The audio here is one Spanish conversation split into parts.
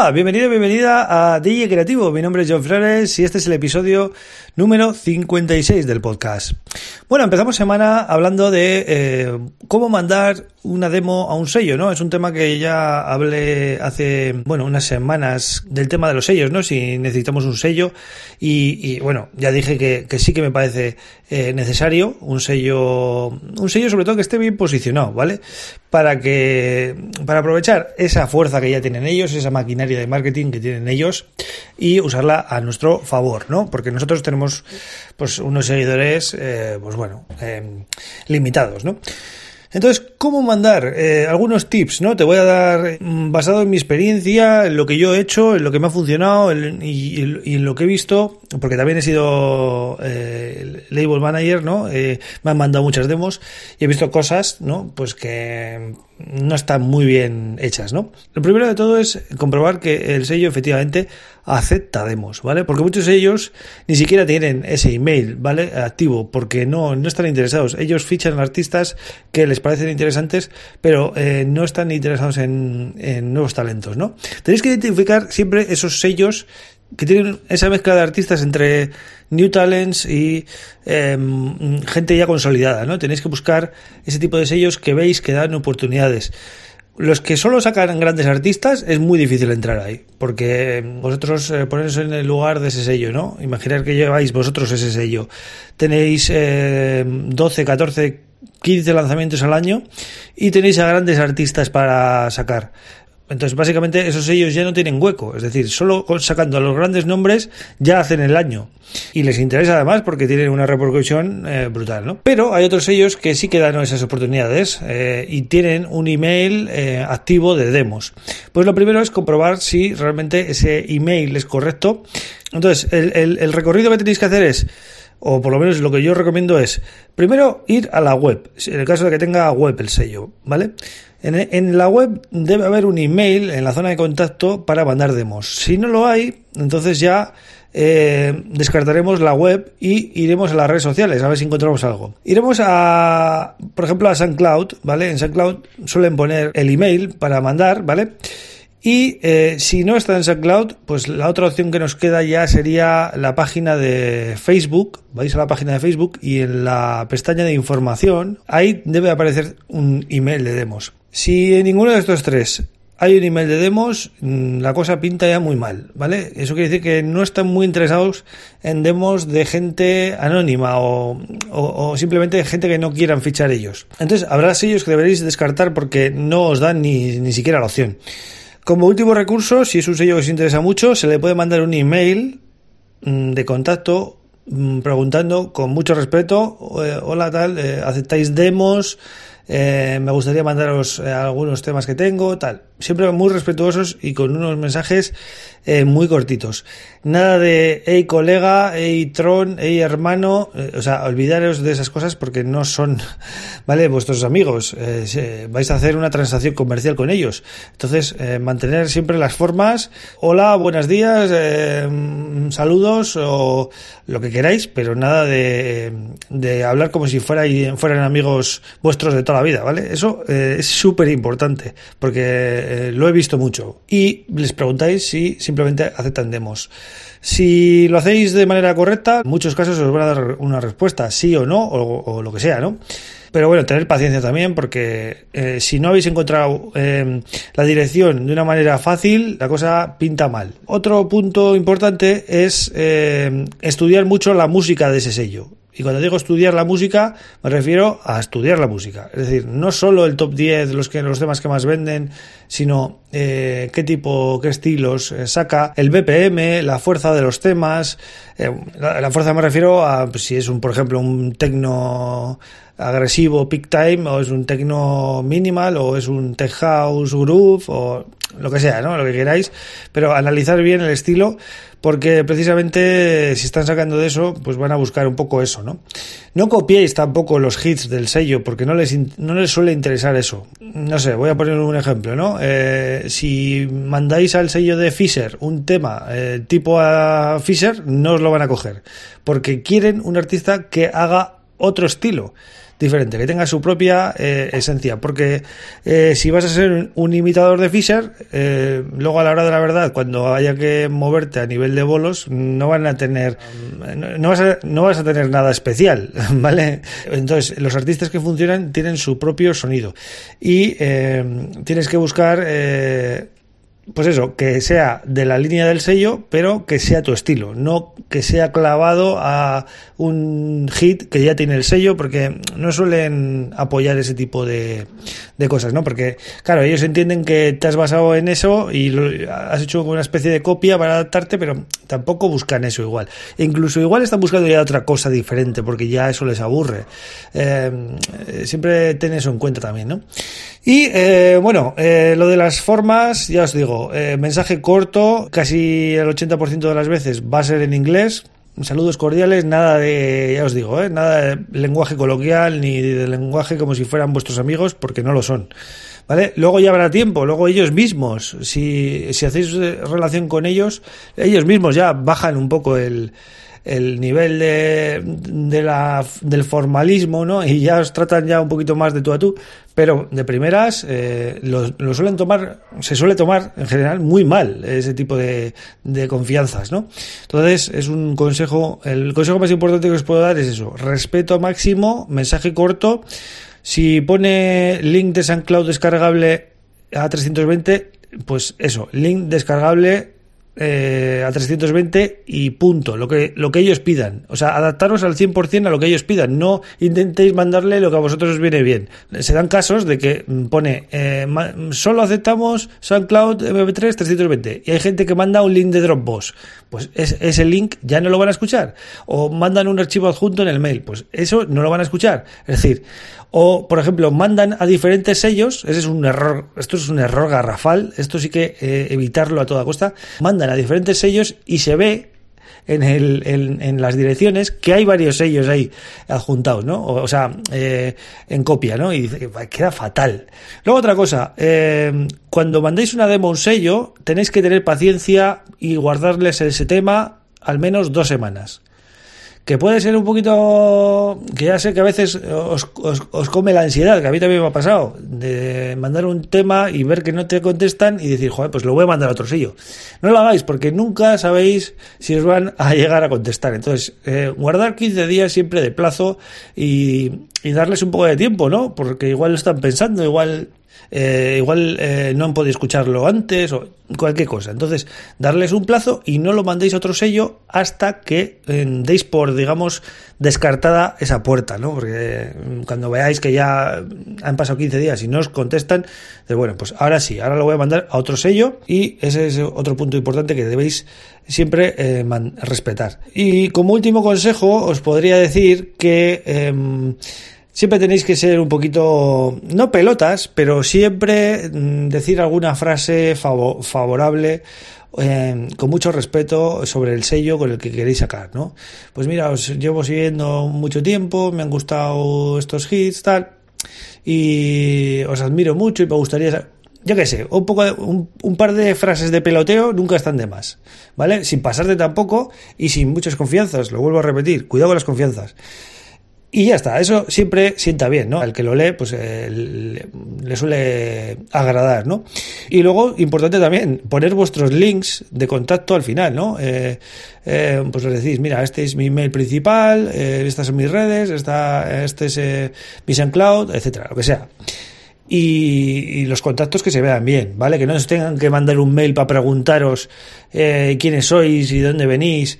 Hola, bienvenido, bienvenida a DJ Creativo. Mi nombre es John Flores y este es el episodio número 56 del podcast. Bueno, empezamos semana hablando de eh, cómo mandar una demo a un sello, ¿no? Es un tema que ya hablé hace, bueno, unas semanas del tema de los sellos, ¿no? Si necesitamos un sello y, bueno, ya dije que, sí que me parece eh, necesario un sello, un sello sobre todo que esté bien posicionado, ¿vale? Para que, para aprovechar esa fuerza que ya tienen ellos, esa maquinaria de marketing que tienen ellos y usarla a nuestro favor, ¿no? Porque nosotros tenemos, pues, unos seguidores, eh, pues bueno, eh, limitados, ¿no? Entonces, ¿cómo mandar? Eh, algunos tips, ¿no? Te voy a dar, mm, basado en mi experiencia, en lo que yo he hecho, en lo que me ha funcionado y, en lo que he visto, porque también he sido eh, label manager, ¿no? Eh, me han mandado muchas demos y he visto cosas, ¿no? Pues que no están muy bien hechas, ¿no? Lo primero de todo es comprobar que el sello efectivamente acepta demos, ¿vale? Porque muchos de ellos ni siquiera tienen ese email, ¿vale? Activo, porque no, no están interesados. Ellos fichan artistas que les parecen interesantes, pero eh, no están interesados en, en nuevos talentos, ¿no? Tenéis que identificar siempre esos sellos que tienen esa mezcla de artistas entre new talents y em, gente ya consolidada, ¿no? Tenéis que buscar ese tipo de sellos que veis que dan oportunidades. Los que solo sacan grandes artistas es muy difícil entrar ahí, porque vosotros eh, ponéis en el lugar de ese sello, ¿no? Imaginar que lleváis vosotros ese sello. Tenéis eh, 12, 14, 15 lanzamientos al año y tenéis a grandes artistas para sacar. Entonces, básicamente, esos sellos ya no tienen hueco. Es decir, solo sacando a los grandes nombres ya hacen el año. Y les interesa además porque tienen una repercusión eh, brutal, ¿no? Pero hay otros sellos que sí que dan esas oportunidades eh, y tienen un email eh, activo de demos. Pues lo primero es comprobar si realmente ese email es correcto. Entonces, el, el recorrido que tenéis que hacer es o por lo menos lo que yo recomiendo es, primero ir a la web, en el caso de que tenga web el sello, ¿vale? En, la web debe haber un email en la zona de contacto para mandar demos. Si no lo hay, entonces ya eh, descartaremos la web y iremos a las redes sociales a ver si encontramos algo. Iremos a, por ejemplo, a SoundCloud, ¿vale? En SoundCloud suelen poner el email para mandar, ¿vale? Y eh, si no está en SoundCloud, pues la otra opción que nos queda ya sería la página de Facebook. Vais a la página de Facebook y en la pestaña de información, ahí debe aparecer un email de demos. Si en ninguno de estos tres hay un email de demos, mm, la cosa pinta ya muy mal, ¿vale? Eso quiere decir que no están muy interesados en demos de gente anónima o, o, simplemente de gente que no quieran fichar ellos. Entonces, habrá sellos que deberéis descartar porque no os dan ni, ni siquiera la opción. Como último recurso, si es un sello que os interesa mucho, se le puede mandar un email mm, de contacto mm, preguntando con mucho respeto, eh, hola tal, eh, ¿aceptáis demos? Eh, me gustaría mandaros algunos temas que tengo, tal. Siempre muy respetuosos y con unos mensajes muy cortitos. Nada de, hey colega, hey tron, hey hermano, o sea, olvidaros de esas cosas porque no son, ¿vale? Vuestros amigos, vais a hacer una transacción comercial con ellos. Entonces, mantener siempre las formas, hola, buenos días, saludos o lo que queráis, pero nada de, de hablar como si fuera, fueran amigos vuestros de toda la vida, ¿vale? Eso eh, es súper importante, porque eh, lo he visto mucho. Y les preguntáis si simplemente aceptan demos. Si lo hacéis de manera correcta, muchos casos os van a dar una respuesta, sí o no, o, lo que sea, ¿no? Pero bueno, tener paciencia también porque eh, si no habéis encontrado eh, la dirección de una manera fácil, la cosa pinta mal. Otro punto importante es eh, estudiar mucho la música de ese sello. Y cuando digo estudiar la música, me refiero a estudiar la música. Es decir, no solo el top 10, los, que, los temas que más venden, sino eh, qué tipo, qué estilos eh, saca, el BPM, la fuerza de los temas. Eh, la, la, fuerza me refiero a pues, si es un, por ejemplo, un tecno agresivo peak time o es un techno minimal o es un tech house groove o lo que sea, ¿no? Lo que queráis, pero analizar bien el estilo porque precisamente si están sacando de eso, pues van a buscar un poco eso, ¿no? No copiéis tampoco los hits del sello, porque no les, no les suele interesar eso. No sé, voy a poner un ejemplo, ¿no? Eh, si mandáis al sello de Fisher un tema eh, tipo a Fisher, no os lo van a coger, porque quieren un artista que haga otro estilo diferente, que tenga su propia eh, esencia. Porque eh, si vas a ser un imitador de Fisher, eh, luego a la hora de la verdad, cuando haya que moverte a nivel de bolos, no van a tener, no, vas, a, no vas a tener nada especial, ¿vale? Entonces, los artistas que funcionan tienen su propio sonido y tienes que buscar pues eso, que sea de la línea del sello, pero que sea tu estilo, no que sea clavado a un hit que ya tiene el sello, porque no suelen apoyar ese tipo de, de cosas, ¿no? Porque, claro, ellos entienden que te has basado en eso y has hecho una especie de copia para adaptarte, pero tampoco buscan eso igual. E incluso igual están buscando ya otra cosa diferente, porque ya eso les aburre. Eh, siempre ten eso en cuenta también, ¿no? Y, eh, bueno, eh, lo de las formas, ya os digo, eh, mensaje corto, casi el 80% de las veces va a ser en inglés. Saludos cordiales, nada de, ya os digo, ¿eh? nada de lenguaje coloquial ni de lenguaje como si fueran vuestros amigos, porque no lo son. ¿Vale? Luego ya habrá tiempo, luego ellos mismos, si, si hacéis relación con ellos, ellos mismos ya bajan un poco el, el nivel de, de la, del formalismo, ¿no? Y ya os tratan ya un poquito más de tú a tú, pero de primeras eh, lo, suelen tomar, se suele tomar en general muy mal ese tipo de, de confianzas, ¿no? Entonces es un consejo, el consejo más importante que os puedo dar es eso, respeto máximo, mensaje corto, si pone link de SoundCloud descargable a 320, pues eso, link descargable eh, a 320 y punto, lo que, lo que ellos pidan. O sea, adaptaros al 100% a lo que ellos pidan. No intentéis mandarle lo que a vosotros os viene bien. Se dan casos de que pone, eh, solo aceptamos SoundCloud MP3 320 y hay gente que manda un link de Dropbox. Pues ese link ya no lo van a escuchar. O mandan un archivo adjunto en el mail. Pues eso no lo van a escuchar. Es decir, o, por ejemplo, mandan a diferentes sellos, ese es un error, esto es un error garrafal, esto sí que eh, evitarlo a toda costa, a diferentes sellos y se ve en, el, en, las direcciones que hay varios sellos ahí adjuntados, ¿no? O, sea, eh, en copia, ¿no? Y queda fatal. Luego otra cosa, eh, cuando mandéis una demo a un sello, tenéis que tener paciencia y guardarles ese tema al menos dos semanas que puede ser un poquito, que ya sé que a veces os, os, come la ansiedad, que a mí también me ha pasado, de mandar un tema y ver que no te contestan y decir, joder, pues lo voy a mandar a otro sello. No lo hagáis porque nunca sabéis si os van a llegar a contestar. Entonces, eh, guardar 15 días siempre de plazo y, y darles un poco de tiempo, ¿no? Porque igual lo están pensando, igual eh, igual eh, no han podido escucharlo antes o cualquier cosa. Entonces, darles un plazo y no lo mandéis a otro sello hasta que eh, deis por, digamos, descartada esa puerta, ¿no? Porque cuando veáis que ya han pasado 15 días y no os contestan, bueno, pues ahora sí, ahora lo voy a mandar a otro sello y ese es otro punto importante que debéis siempre respetar. Y como último consejo, os podría decir que em, siempre tenéis que ser un poquito, no pelotas, pero siempre mm, decir alguna frase favorable eh, con mucho respeto sobre el sello con el que queréis sacar, ¿no? Pues mira, os llevo siguiendo mucho tiempo, me han gustado estos hits, tal, y os admiro mucho y me gustaría, yo qué sé, un poco, un, un par de frases de peloteo nunca están de más, ¿vale? Sin pasarte tampoco y sin muchas confianzas, lo vuelvo a repetir, cuidado con las confianzas. Y ya está, eso siempre sienta bien, ¿no? Al que lo lee, pues eh, le, suele agradar, ¿no? Y luego, importante también, poner vuestros links de contacto al final, ¿no? Eh, eh, pues les decís, mira, este es mi email principal, estas son mis redes, esta, este es mi SoundCloud, etcétera, lo que sea. Y, y, los contactos que se vean bien, ¿vale? Que no os tengan que mandar un mail para preguntaros quiénes sois y dónde venís.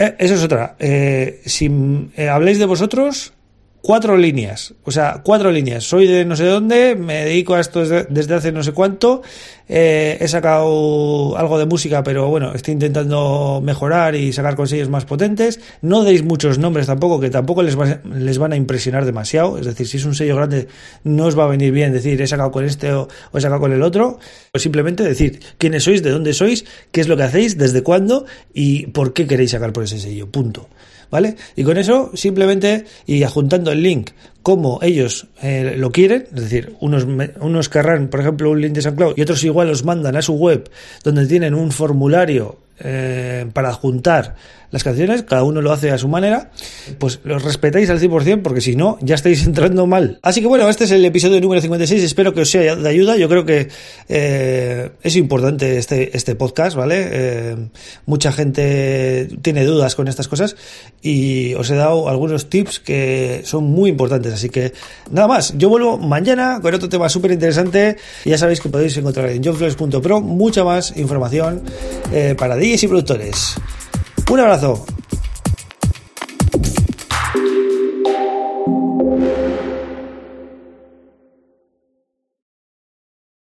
Eh, eso es otra. Eh, si eh, habléis de vosotros, cuatro líneas, o sea, cuatro líneas. Soy de no sé dónde, me dedico a esto desde, hace no sé cuánto, eh, he sacado algo de música, pero bueno, estoy intentando mejorar y sacar consejos más potentes. No deis muchos nombres tampoco, que tampoco les, les van a impresionar demasiado. Es decir, si es un sello grande, no os va a venir bien decir he sacado con este o, he sacado con el otro. O simplemente decir quiénes sois, de dónde sois, qué es lo que hacéis, desde cuándo y por qué queréis sacar por ese sello. Punto. ¿Vale? Y con eso simplemente y adjuntando el link como ellos eh, lo quieren, es decir, unos, unos querrán, por ejemplo, un link de SoundCloud y otros igual los mandan a su web donde tienen un formulario eh, para adjuntar las canciones, cada uno lo hace a su manera, pues los respetáis al 100% porque si no, ya estáis entrando mal. Así que bueno, este es el episodio número 56, espero que os sea de ayuda, yo creo que eh, es importante este, este podcast, ¿vale? Eh, mucha gente tiene dudas con estas cosas y os he dado algunos tips que son muy importantes, así que nada más, yo vuelvo mañana con otro tema súper interesante, ya sabéis que podéis encontrar en johnflores.pro mucha más información para Y productores. Un abrazo.